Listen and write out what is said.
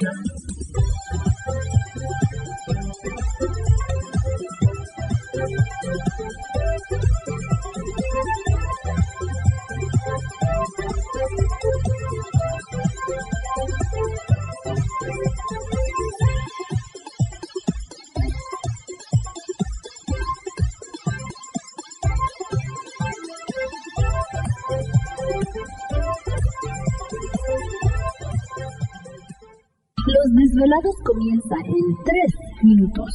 Yeah. Desvelados comienza en 3 minutos.